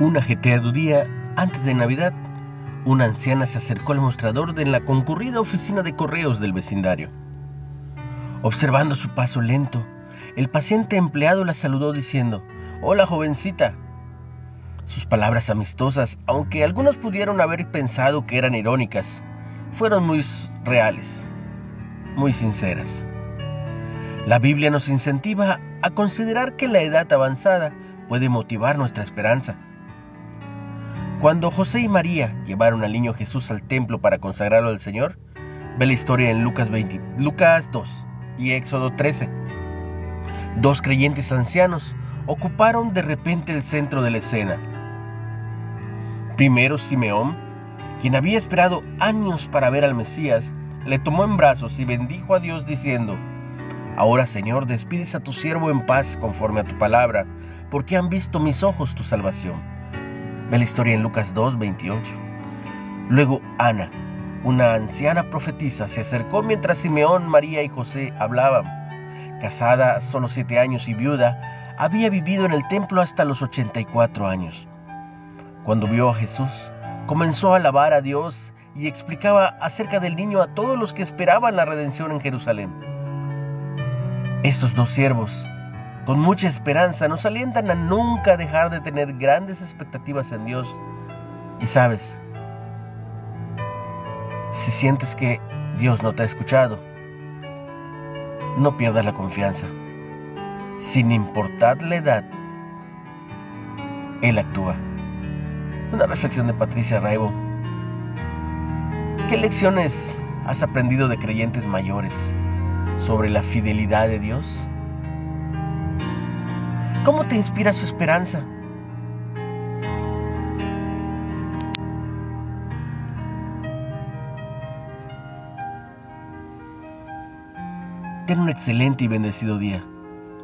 Un ajetreado día antes de Navidad, una anciana se acercó al mostrador de la concurrida oficina de correos del vecindario. Observando su paso lento, el paciente empleado la saludó diciendo, Hola jovencita. Sus palabras amistosas, aunque algunos pudieron haber pensado que eran irónicas, fueron muy reales, muy sinceras. La Biblia nos incentiva a considerar que la edad avanzada puede motivar nuestra esperanza. Cuando José y María llevaron al niño Jesús al templo para consagrarlo al Señor, ve la historia en Lucas, 20, Lucas 2 y Éxodo 13. Dos creyentes ancianos ocuparon de repente el centro de la escena. Primero Simeón, quien había esperado años para ver al Mesías, le tomó en brazos y bendijo a Dios diciendo, Ahora Señor, despides a tu siervo en paz conforme a tu palabra, porque han visto mis ojos tu salvación. Ve la historia en Lucas 2, 28. Luego Ana, una anciana profetisa, se acercó mientras Simeón, María y José hablaban. Casada solo siete años y viuda, había vivido en el templo hasta los 84 años. Cuando vio a Jesús, comenzó a alabar a Dios y explicaba acerca del niño a todos los que esperaban la redención en Jerusalén. Estos dos siervos, con mucha esperanza, nos alientan a nunca dejar de tener grandes expectativas en Dios. Y sabes, si sientes que Dios no te ha escuchado, no pierdas la confianza. Sin importar la edad, Él actúa. Una reflexión de Patricia Raibo. ¿Qué lecciones has aprendido de creyentes mayores? sobre la fidelidad de Dios? ¿Cómo te inspira su esperanza? Ten un excelente y bendecido día.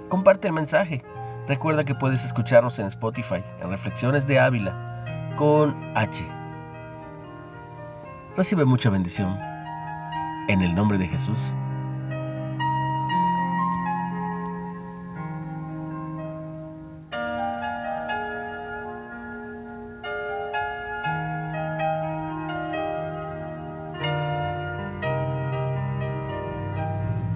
Comparte el mensaje. Recuerda que puedes escucharnos en Spotify, en Reflexiones de Ávila, con H. Recibe mucha bendición. En el nombre de Jesús.